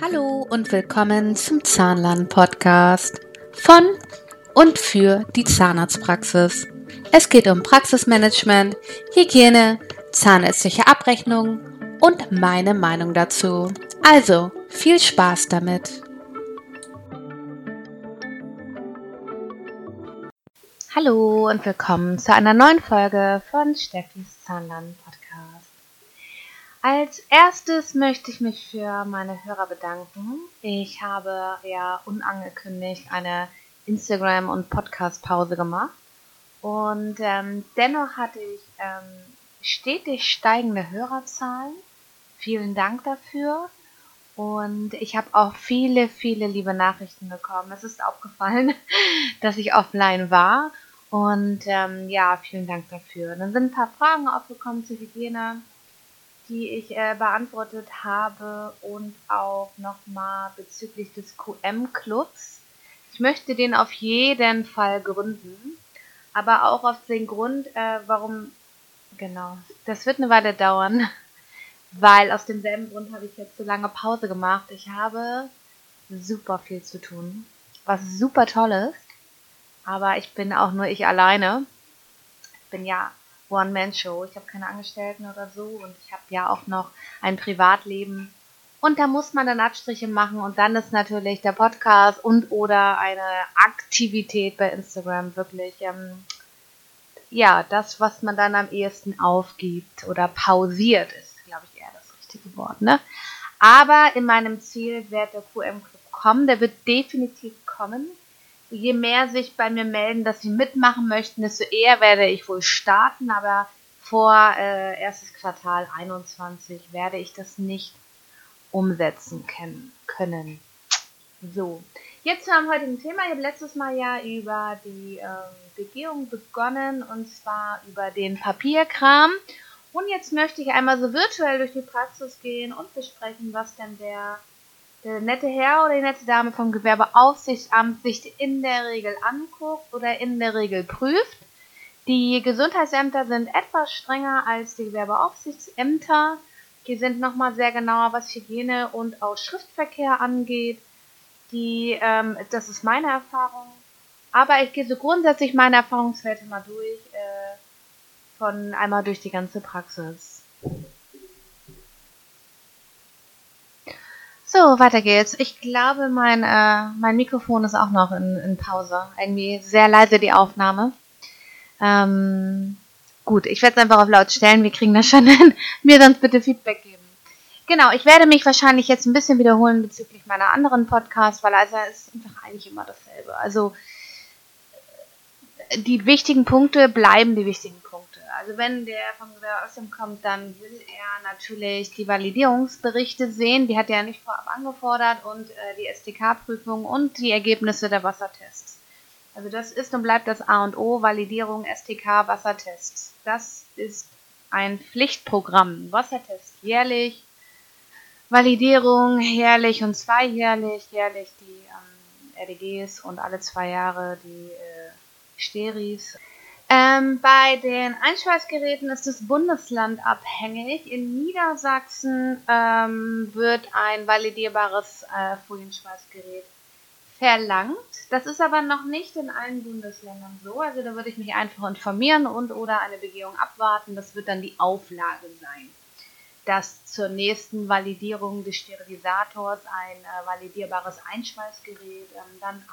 Hallo und willkommen zum Zahnlern-Podcast von und für die Zahnarztpraxis. Es geht um Praxismanagement, Hygiene, zahnärztliche Abrechnung und meine Meinung dazu. Also viel Spaß damit! Hallo und willkommen zu einer neuen Folge von Steffis Zahnlern Podcast. Als erstes möchte ich mich für meine Hörer bedanken. Ich habe ja unangekündigt eine Instagram- und Podcast-Pause gemacht und ähm, dennoch hatte ich ähm, stetig steigende Hörerzahlen. Vielen Dank dafür. Und ich habe auch viele, viele liebe Nachrichten bekommen. Es ist aufgefallen, dass ich offline war. Und ähm, ja, vielen Dank dafür. Dann sind ein paar Fragen aufgekommen zur Hygiene, die ich äh, beantwortet habe. Und auch nochmal bezüglich des QM-Clubs. Ich möchte den auf jeden Fall gründen. Aber auch auf den Grund, äh, warum. Genau, das wird eine Weile dauern weil aus demselben Grund habe ich jetzt so lange Pause gemacht. Ich habe super viel zu tun, was super toll ist, aber ich bin auch nur ich alleine. Ich bin ja One-Man-Show, ich habe keine Angestellten oder so und ich habe ja auch noch ein Privatleben. Und da muss man dann Abstriche machen und dann ist natürlich der Podcast und oder eine Aktivität bei Instagram wirklich ähm, ja das, was man dann am ehesten aufgibt oder pausiert ist glaube ich, eher das richtige Wort. Ne? Aber in meinem Ziel wird der QM-Club kommen. Der wird definitiv kommen. Je mehr sich bei mir melden, dass sie mitmachen möchten, desto eher werde ich wohl starten. Aber vor äh, erstes Quartal 21 werde ich das nicht umsetzen können. So, jetzt zu einem heutigen Thema. Ich habe letztes Mal ja über die ähm, Begehung begonnen und zwar über den Papierkram. Und jetzt möchte ich einmal so virtuell durch die Praxis gehen und besprechen, was denn der, der nette Herr oder die nette Dame vom Gewerbeaufsichtsamt sich in der Regel anguckt oder in der Regel prüft. Die Gesundheitsämter sind etwas strenger als die Gewerbeaufsichtsämter. Die sind nochmal sehr genauer, was Hygiene und auch Schriftverkehr angeht. Die, ähm, das ist meine Erfahrung. Aber ich gehe so grundsätzlich meine Erfahrungswerte mal durch. Äh, von einmal durch die ganze Praxis. So, weiter geht's. Ich glaube, mein, äh, mein Mikrofon ist auch noch in, in Pause. Irgendwie sehr leise die Aufnahme. Ähm, gut, ich werde es einfach auf laut stellen. Wir kriegen das schon hin. Mir sonst bitte Feedback geben. Genau, ich werde mich wahrscheinlich jetzt ein bisschen wiederholen bezüglich meiner anderen Podcasts, weil also es ist einfach eigentlich immer dasselbe. Also die wichtigen Punkte bleiben die wichtigen Punkte. Also wenn der vom Gewerbeamt kommt, dann will er natürlich die Validierungsberichte sehen. Die hat er nicht vorab angefordert und äh, die STK-Prüfung und die Ergebnisse der Wassertests. Also das ist und bleibt das A und O, Validierung, STK, Wassertests. Das ist ein Pflichtprogramm. Wassertest jährlich, Validierung jährlich und zweijährlich, jährlich die ähm, RDGs und alle zwei Jahre die äh, Steris. Ähm, bei den Einschweißgeräten ist das Bundesland abhängig. In Niedersachsen ähm, wird ein validierbares äh, Folienschweißgerät verlangt. Das ist aber noch nicht in allen Bundesländern so. Also da würde ich mich einfach informieren und oder eine Begehung abwarten. Das wird dann die Auflage sein, dass zur nächsten Validierung des Sterilisators ein äh, validierbares Einschweißgerät ähm, dann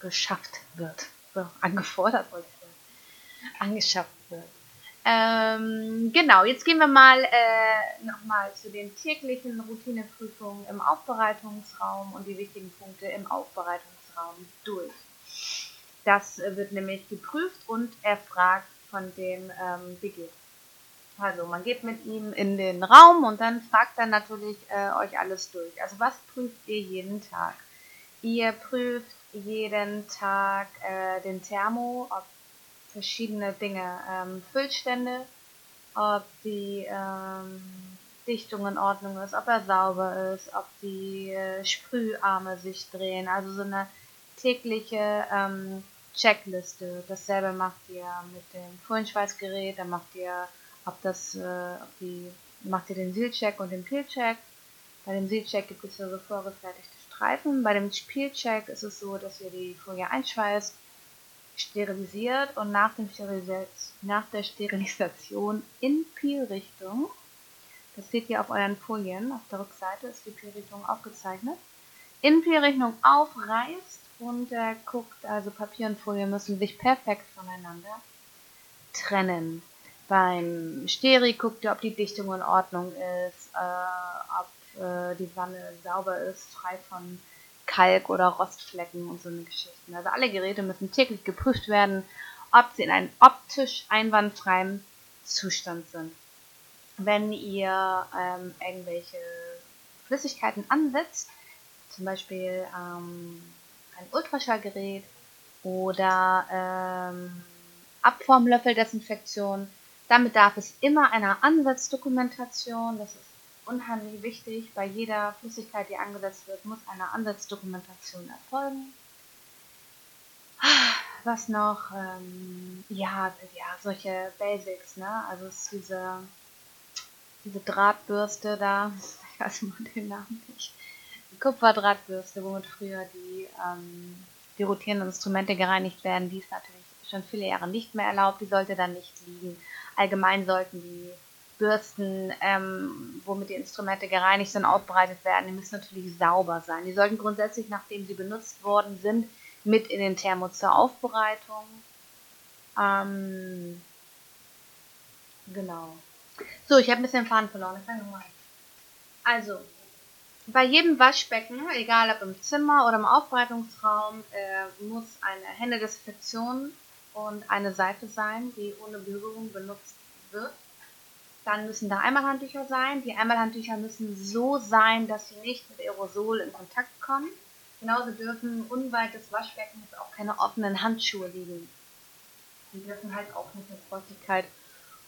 angeschafft wird. So, angefordert ich angeschafft wird. Ähm, genau, jetzt gehen wir mal äh, nochmal zu den täglichen Routineprüfungen im Aufbereitungsraum und die wichtigen Punkte im Aufbereitungsraum durch. Das wird nämlich geprüft und erfragt von dem ähm, BG. Also man geht mit ihm in den Raum und dann fragt er natürlich äh, euch alles durch. Also was prüft ihr jeden Tag? Ihr prüft jeden Tag äh, den Thermo, ob verschiedene Dinge. Ähm, Füllstände, ob die ähm, Dichtung in Ordnung ist, ob er sauber ist, ob die äh, Sprüharme sich drehen. Also so eine tägliche ähm, Checkliste. Dasselbe macht ihr mit dem Kohlenschweißgerät, dann macht ihr, ob das, äh, ob die, macht ihr den Sealcheck und den Peelcheck. Bei dem Sealcheck gibt es so vorgefertigte Streifen. Bei dem Spielcheck ist es so, dass ihr die Folie einschweißt, sterilisiert und nach, dem nach der Sterilisation in Peelrichtung, das seht ihr auf euren Folien, auf der Rückseite ist die Peelrichtung aufgezeichnet, in Peelrichtung aufreißt und äh, guckt, also Papier und Folie müssen sich perfekt voneinander trennen. Beim Steri guckt ihr, ob die Dichtung in Ordnung ist, äh, ob äh, die Wanne sauber ist, frei von Kalk oder Rostflecken und so eine Geschichten. Also alle Geräte müssen täglich geprüft werden, ob sie in einem optisch einwandfreien Zustand sind. Wenn ihr ähm, irgendwelche Flüssigkeiten ansetzt, zum Beispiel ähm, ein Ultraschallgerät oder ähm, Abformlöffeldesinfektion, damit darf es immer einer Ansatzdokumentation, das ist unheimlich wichtig. Bei jeder Flüssigkeit, die angesetzt wird, muss eine Ansatzdokumentation erfolgen. Was noch? Ähm, ja, ja, solche Basics, ne? Also es ist diese, diese Drahtbürste da, ich weiß immer den Namen nicht. Die Kupferdrahtbürste, womit früher die, ähm, die rotierenden Instrumente gereinigt werden, die ist natürlich schon viele Jahre nicht mehr erlaubt, die sollte dann nicht liegen. Allgemein sollten die Bürsten, ähm, womit die Instrumente gereinigt und aufbereitet werden, die müssen natürlich sauber sein. Die sollten grundsätzlich, nachdem sie benutzt worden sind, mit in den Thermos zur Aufbereitung. Ähm, genau. So, ich habe ein bisschen Faden verloren. Ich fange nochmal Also, bei jedem Waschbecken, egal ob im Zimmer oder im Aufbereitungsraum, äh, muss eine Händedesinfektion und eine Seife sein, die ohne Berührung benutzt wird. Dann müssen da Einmalhandtücher sein. Die Einmalhandtücher müssen so sein, dass sie nicht mit Aerosol in Kontakt kommen. Genauso dürfen unweit des Waschbeckens auch keine offenen Handschuhe liegen. Die dürfen halt auch nicht mit Feuchtigkeit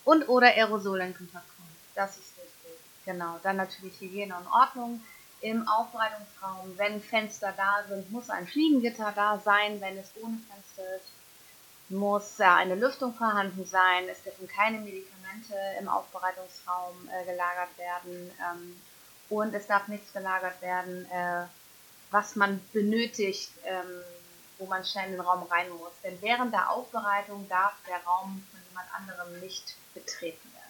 und oder Aerosol in Kontakt kommen. Das ist wichtig. Genau. Dann natürlich Hygiene und Ordnung im Aufbereitungsraum. Wenn Fenster da sind, muss ein Fliegengitter da sein. Wenn es ohne Fenster ist, muss eine Lüftung vorhanden sein. Es dürfen keine Medikamente Medikamente im Aufbereitungsraum äh, gelagert werden ähm, und es darf nichts gelagert werden, äh, was man benötigt, ähm, wo man schnell in den Raum rein muss. Denn während der Aufbereitung darf der Raum von jemand anderem nicht betreten werden.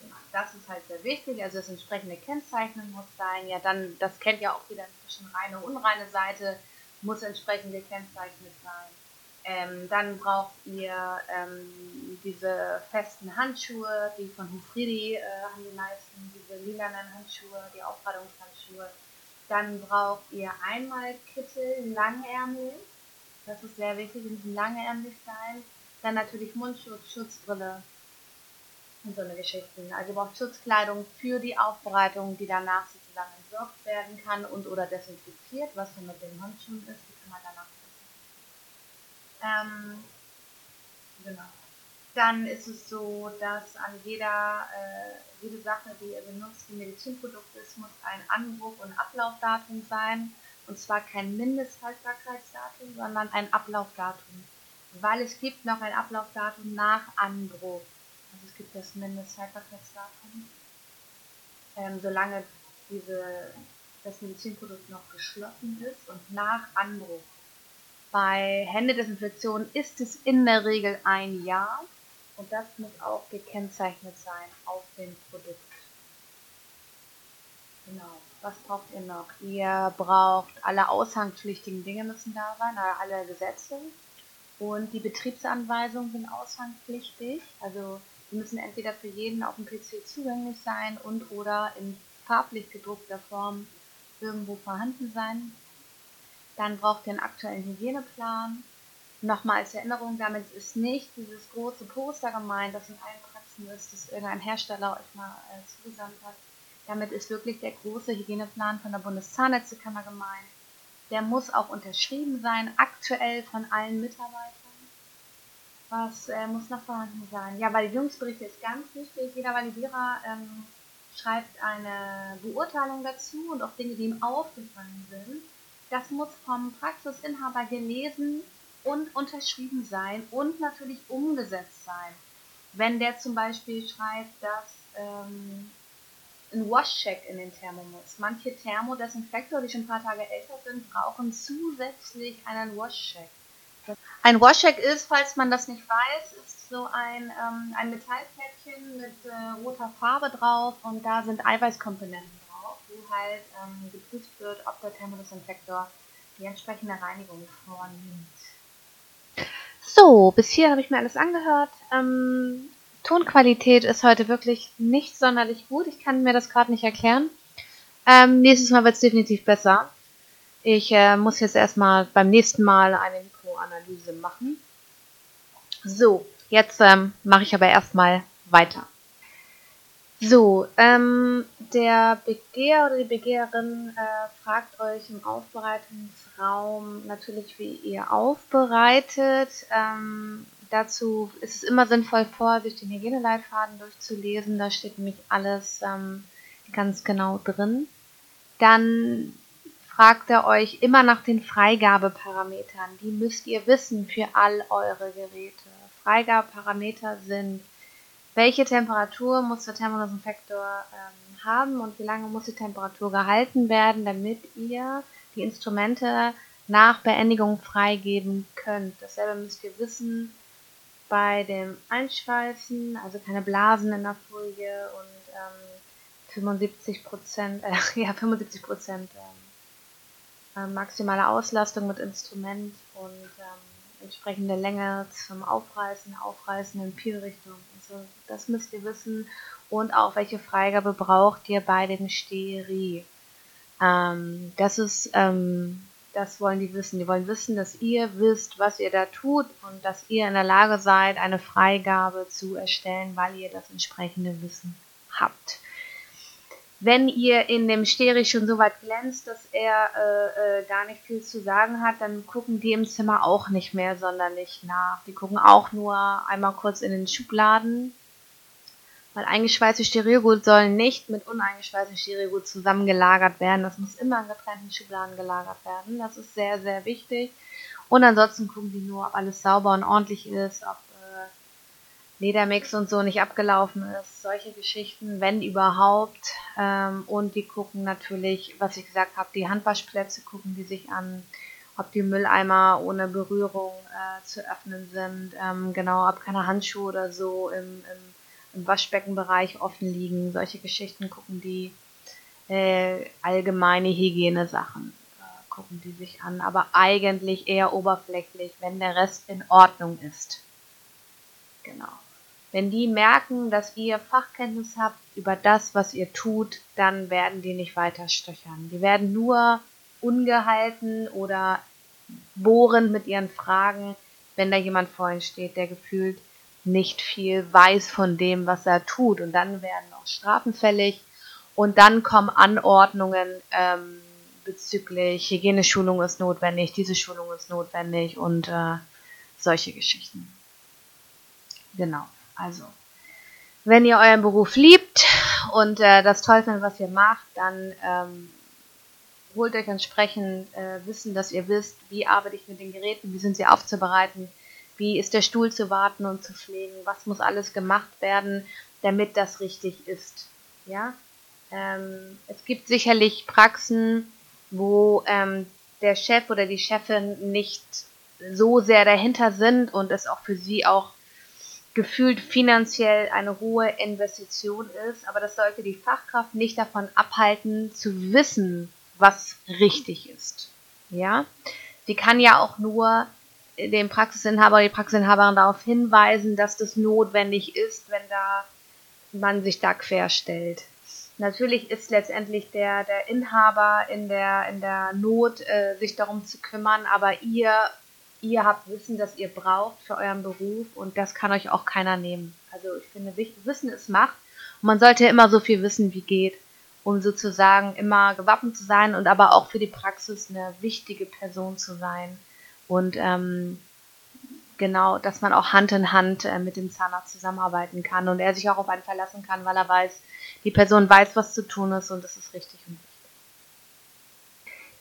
Genau, das ist halt sehr wichtig, also das entsprechende Kennzeichnen muss sein. Ja, dann, das kennt ja auch wieder inzwischen reine, unreine Seite, muss entsprechend gekennzeichnet sein. Ähm, dann braucht ihr ähm, diese festen Handschuhe, die von Hufridi äh, haben die meisten, diese lilanen Handschuhe, die Aufbereitungshandschuhe. Dann braucht ihr einmal Kittel, Langärmel, das ist sehr wichtig, die müssen langärmlich sein. Dann natürlich Mundschutz, Schutzbrille und so eine Geschichten. Also ihr braucht Schutzkleidung für die Aufbereitung, die danach sozusagen entsorgt werden kann und oder desinfiziert, was dann mit den Handschuhen ist, die kann man danach ähm, genau. Dann ist es so, dass an jeder, äh, jede Sache, die ihr benutzt, die Medizinprodukt ist, muss ein Anbruch- und Ablaufdatum sein. Und zwar kein Mindesthaltbarkeitsdatum, sondern ein Ablaufdatum. Weil es gibt noch ein Ablaufdatum nach Anbruch. Also es gibt das Mindesthaltbarkeitsdatum. Ähm, solange diese, das Medizinprodukt noch geschlossen ist und nach Anbruch bei Händedesinfektion ist es in der Regel ein Jahr und das muss auch gekennzeichnet sein auf dem Produkt. Genau. Was braucht ihr noch? Ihr braucht alle aushangpflichtigen Dinge müssen da sein, alle Gesetze. Und die Betriebsanweisungen sind aushangpflichtig. Also die müssen entweder für jeden auf dem PC zugänglich sein und oder in farblich gedruckter Form irgendwo vorhanden sein. Dann braucht ihr einen aktuellen Hygieneplan. Nochmal als Erinnerung, damit ist nicht dieses große Poster gemeint, das in allen Praxen ist, das irgendein Hersteller euch mal äh, zugesandt hat. Damit ist wirklich der große Hygieneplan von der Bundeszahnärztekammer gemeint. Der muss auch unterschrieben sein, aktuell von allen Mitarbeitern. Was äh, muss noch vorhanden sein? Ja, Validierungsberichte ist ganz wichtig. Jeder Validierer ähm, schreibt eine Beurteilung dazu und auch Dinge, die ihm aufgefallen sind. Das muss vom Praxisinhaber gelesen und unterschrieben sein und natürlich umgesetzt sein. Wenn der zum Beispiel schreibt, dass ähm, ein Wash-Check in den Thermo muss. Manche Thermodesinfektor, die schon ein paar Tage älter sind, brauchen zusätzlich einen Wash-Check. Ein Wash-Check ist, falls man das nicht weiß, ist so ein, ähm, ein Metallplättchen mit äh, roter Farbe drauf und da sind Eiweißkomponenten wo halt ähm, geprüft wird, ob der Thermodesinfektor die entsprechende Reinigung vornimmt. So, bis hier habe ich mir alles angehört. Ähm, Tonqualität ist heute wirklich nicht sonderlich gut. Ich kann mir das gerade nicht erklären. Ähm, nächstes Mal wird es definitiv besser. Ich äh, muss jetzt erstmal beim nächsten Mal eine Mikroanalyse machen. So, jetzt ähm, mache ich aber erstmal weiter. So, ähm, der Begeher oder die Begeherin äh, fragt euch im Aufbereitungsraum natürlich, wie ihr aufbereitet. Ähm, dazu ist es immer sinnvoll, vorher sich den Hygieneleitfaden durchzulesen. Da steht nämlich alles ähm, ganz genau drin. Dann fragt er euch immer nach den Freigabeparametern. Die müsst ihr wissen für all eure Geräte. Freigabeparameter sind, welche Temperatur muss der Thermodesinfektor ähm, haben und wie lange muss die Temperatur gehalten werden, damit ihr die Instrumente nach Beendigung freigeben könnt. Dasselbe müsst ihr wissen bei dem Einschweißen, also keine Blasen in der Folie und ähm, 75 Prozent, äh, ja 75 Prozent ähm, äh, maximale Auslastung mit Instrument und ähm, entsprechende Länge zum Aufreißen, Aufreißen in Peelrichtung. Also das müsst ihr wissen und auch welche Freigabe braucht ihr bei dem Steri. Ähm, das ist ähm, das wollen die wissen. Die wollen wissen, dass ihr wisst, was ihr da tut und dass ihr in der Lage seid, eine Freigabe zu erstellen, weil ihr das entsprechende Wissen habt. Wenn ihr in dem Steri schon so weit glänzt, dass er äh, äh, gar nicht viel zu sagen hat, dann gucken die im Zimmer auch nicht mehr sonderlich nach. Die gucken auch nur einmal kurz in den Schubladen weil eingeschweißte Stereogut sollen nicht mit uneingeschweißtem Stereogut zusammengelagert werden. Das muss immer in getrennten Schubladen gelagert werden. Das ist sehr, sehr wichtig. Und ansonsten gucken die nur, ob alles sauber und ordentlich ist, ob Ledermix und so nicht abgelaufen ist. Solche Geschichten, wenn überhaupt. Ähm, und die gucken natürlich, was ich gesagt habe, die Handwaschplätze gucken die sich an, ob die Mülleimer ohne Berührung äh, zu öffnen sind. Ähm, genau, ob keine Handschuhe oder so im, im im Waschbeckenbereich offen liegen. Solche Geschichten gucken die äh, allgemeine Hygienesachen äh, gucken die sich an, aber eigentlich eher oberflächlich, wenn der Rest in Ordnung ist. Genau. Wenn die merken, dass ihr Fachkenntnis habt über das, was ihr tut, dann werden die nicht weiter stöchern. Die werden nur ungehalten oder bohrend mit ihren Fragen, wenn da jemand vor ihnen steht, der gefühlt nicht viel weiß von dem, was er tut. Und dann werden auch Strafen fällig und dann kommen Anordnungen ähm, bezüglich Hygieneschulung ist notwendig, diese Schulung ist notwendig und äh, solche Geschichten. Genau, also wenn ihr euren Beruf liebt und äh, das toll findet, was ihr macht, dann ähm, holt euch entsprechend äh, Wissen, dass ihr wisst, wie arbeite ich mit den Geräten, wie sind sie aufzubereiten, wie ist der Stuhl zu warten und zu pflegen? Was muss alles gemacht werden, damit das richtig ist? Ja, ähm, es gibt sicherlich Praxen, wo ähm, der Chef oder die Chefin nicht so sehr dahinter sind und es auch für sie auch gefühlt finanziell eine hohe Investition ist, aber das sollte die Fachkraft nicht davon abhalten, zu wissen, was richtig ist. Ja, sie kann ja auch nur den Praxisinhaber oder die Praxisinhaberin darauf hinweisen, dass das notwendig ist, wenn da man sich da querstellt. Natürlich ist letztendlich der, der Inhaber in der, in der Not, äh, sich darum zu kümmern, aber ihr, ihr habt Wissen, das ihr braucht für euren Beruf und das kann euch auch keiner nehmen. Also ich finde, Wissen ist Macht und man sollte immer so viel wissen, wie geht, um sozusagen immer gewappnet zu sein und aber auch für die Praxis eine wichtige Person zu sein. Und ähm, genau, dass man auch Hand in Hand äh, mit dem Zahnarzt zusammenarbeiten kann und er sich auch auf einen verlassen kann, weil er weiß, die Person weiß, was zu tun ist und das ist richtig und wichtig.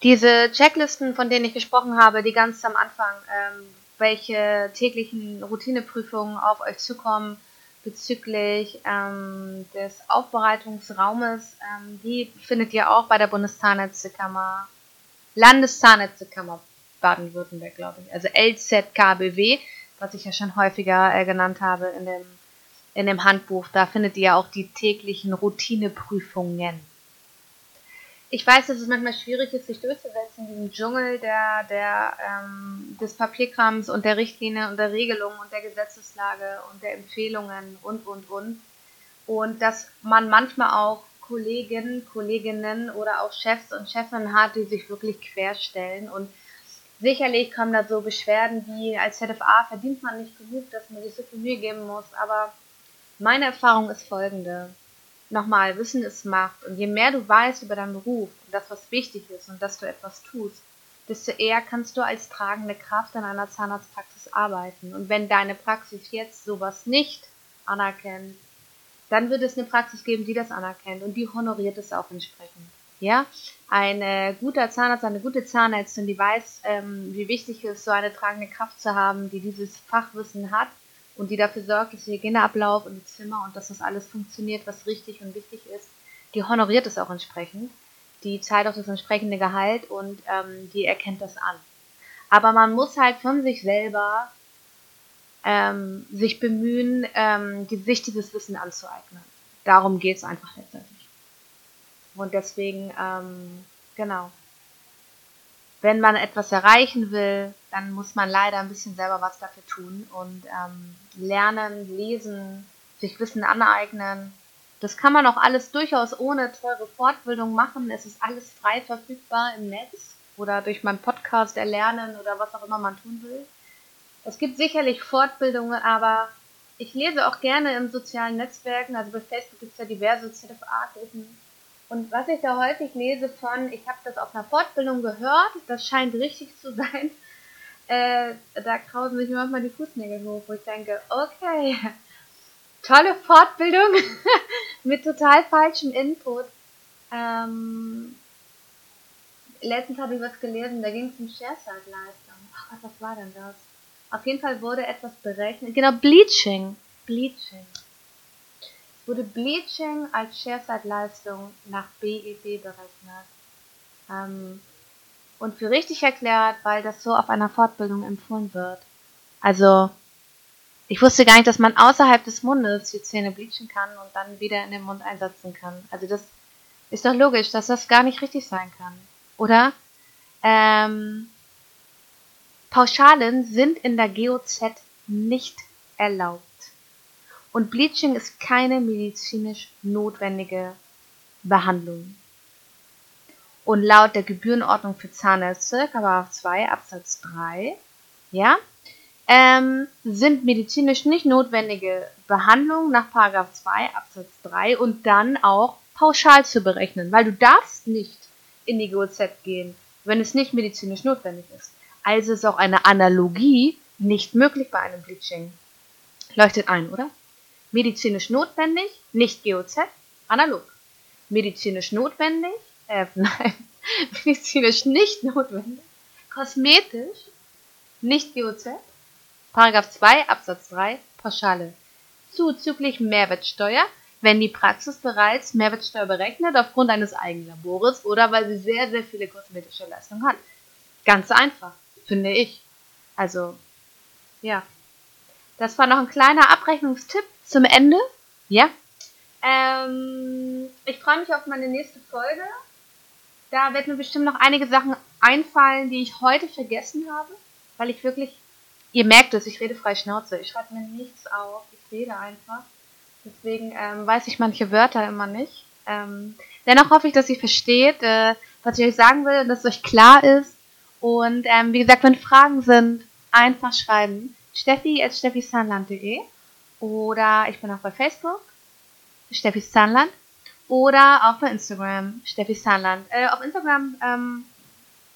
Diese Checklisten, von denen ich gesprochen habe, die ganz am Anfang, ähm, welche täglichen Routineprüfungen auf euch zukommen, bezüglich ähm, des Aufbereitungsraumes. Ähm, die findet ihr auch bei der Bundeszahnärztekammer, Landeszahnärztekammer Baden-Württemberg, glaube ich. Also LZKBW, was ich ja schon häufiger äh, genannt habe in dem, in dem Handbuch. Da findet ihr auch die täglichen Routineprüfungen. Ich weiß, dass es manchmal schwierig ist, sich durchzusetzen in diesem Dschungel der, der, ähm, des Papierkrams und der Richtlinie und der Regelungen und der Gesetzeslage und der Empfehlungen und, und, und. Und dass man manchmal auch Kollegen, Kolleginnen oder auch Chefs und Chefinnen hat, die sich wirklich querstellen. Und sicherlich kommen da so Beschwerden wie, als ZFA verdient man nicht genug, dass man sich so viel Mühe geben muss. Aber meine Erfahrung ist folgende nochmal, Wissen ist Macht. Und je mehr du weißt über deinen Beruf und das, was wichtig ist und dass du etwas tust, desto eher kannst du als tragende Kraft in einer Zahnarztpraxis arbeiten. Und wenn deine Praxis jetzt sowas nicht anerkennt, dann wird es eine Praxis geben, die das anerkennt und die honoriert es auch entsprechend. Ja, ein guter Zahnarzt, eine gute Zahnärztin, die weiß, ähm, wie wichtig es ist, so eine tragende Kraft zu haben, die dieses Fachwissen hat und die dafür sorgt, dass der Hygieneablauf und das Zimmer und dass das alles funktioniert, was richtig und wichtig ist, die honoriert es auch entsprechend. Die zahlt auch das entsprechende Gehalt und ähm, die erkennt das an. Aber man muss halt von sich selber ähm, sich bemühen, ähm, die, sich dieses Wissen anzueignen. Darum geht es einfach letztendlich. Und deswegen, ähm, genau wenn man etwas erreichen will, dann muss man leider ein bisschen selber was dafür tun und ähm, lernen, lesen, sich Wissen aneignen. Das kann man auch alles durchaus ohne teure Fortbildung machen. Es ist alles frei verfügbar im Netz oder durch meinen Podcast erlernen oder was auch immer man tun will. Es gibt sicherlich Fortbildungen, aber ich lese auch gerne in sozialen Netzwerken. Also bei Facebook gibt es ja diverse ZFA-Gruppen und was ich da häufig lese von, ich habe das auf einer Fortbildung gehört, das scheint richtig zu sein, äh, da krausen sich manchmal die Fußnägel hoch, wo ich denke, okay, tolle Fortbildung mit total falschem Input. Ähm, letztens habe ich was gelesen, da ging es um Share-Side-Leistung. Ach was war denn das? Auf jeden Fall wurde etwas berechnet. Genau, Bleaching. Bleaching wurde Bleaching als Shareside-Leistung nach BEP berechnet. Ähm, und für richtig erklärt, weil das so auf einer Fortbildung empfohlen wird. Also, ich wusste gar nicht, dass man außerhalb des Mundes die Zähne bleachen kann und dann wieder in den Mund einsetzen kann. Also das ist doch logisch, dass das gar nicht richtig sein kann. Oder? Ähm, Pauschalen sind in der GOZ nicht erlaubt. Und Bleaching ist keine medizinisch notwendige Behandlung. Und laut der Gebührenordnung für Zahnärzte, Paragraph 2 Absatz 3, ja, ähm, sind medizinisch nicht notwendige Behandlungen nach Paragraph 2 Absatz 3 und dann auch pauschal zu berechnen, weil du darfst nicht in die GOZ gehen, wenn es nicht medizinisch notwendig ist. Also ist auch eine Analogie nicht möglich bei einem Bleaching. Leuchtet ein, oder? Medizinisch notwendig, nicht GOZ, analog. Medizinisch notwendig, äh, nein, medizinisch nicht notwendig, kosmetisch, nicht GOZ, Paragraph 2 Absatz 3, Pauschale. Zuzüglich Mehrwertsteuer, wenn die Praxis bereits Mehrwertsteuer berechnet aufgrund eines Eigenlabores oder weil sie sehr, sehr viele kosmetische Leistungen hat. Ganz einfach, finde ich. Also, ja. Das war noch ein kleiner Abrechnungstipp zum Ende. Ja. Ähm, ich freue mich auf meine nächste Folge. Da werden mir bestimmt noch einige Sachen einfallen, die ich heute vergessen habe, weil ich wirklich, ihr merkt es, ich rede frei Schnauze. Ich schreibe mir nichts auf, ich rede einfach. Deswegen ähm, weiß ich manche Wörter immer nicht. Ähm, dennoch hoffe ich, dass ihr versteht, äh, was ich euch sagen will, dass es euch klar ist. Und ähm, wie gesagt, wenn Fragen sind, einfach schreiben. Steffi at steffisanland.de oder ich bin auch bei Facebook, Steffis Zahnland. Oder auch bei Instagram, Steffis Zahnland. Äh, auf Instagram ähm,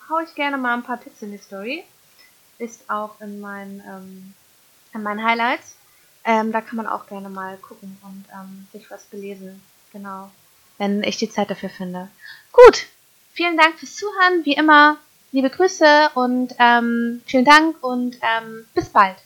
haue ich gerne mal ein paar Tipps in die Story. Ist auch in meinen, ähm, in meinen Highlights. Ähm, da kann man auch gerne mal gucken und ähm, sich was belesen. Genau. Wenn ich die Zeit dafür finde. Gut. Vielen Dank fürs Zuhören. Wie immer, liebe Grüße und ähm, vielen Dank und ähm, bis bald.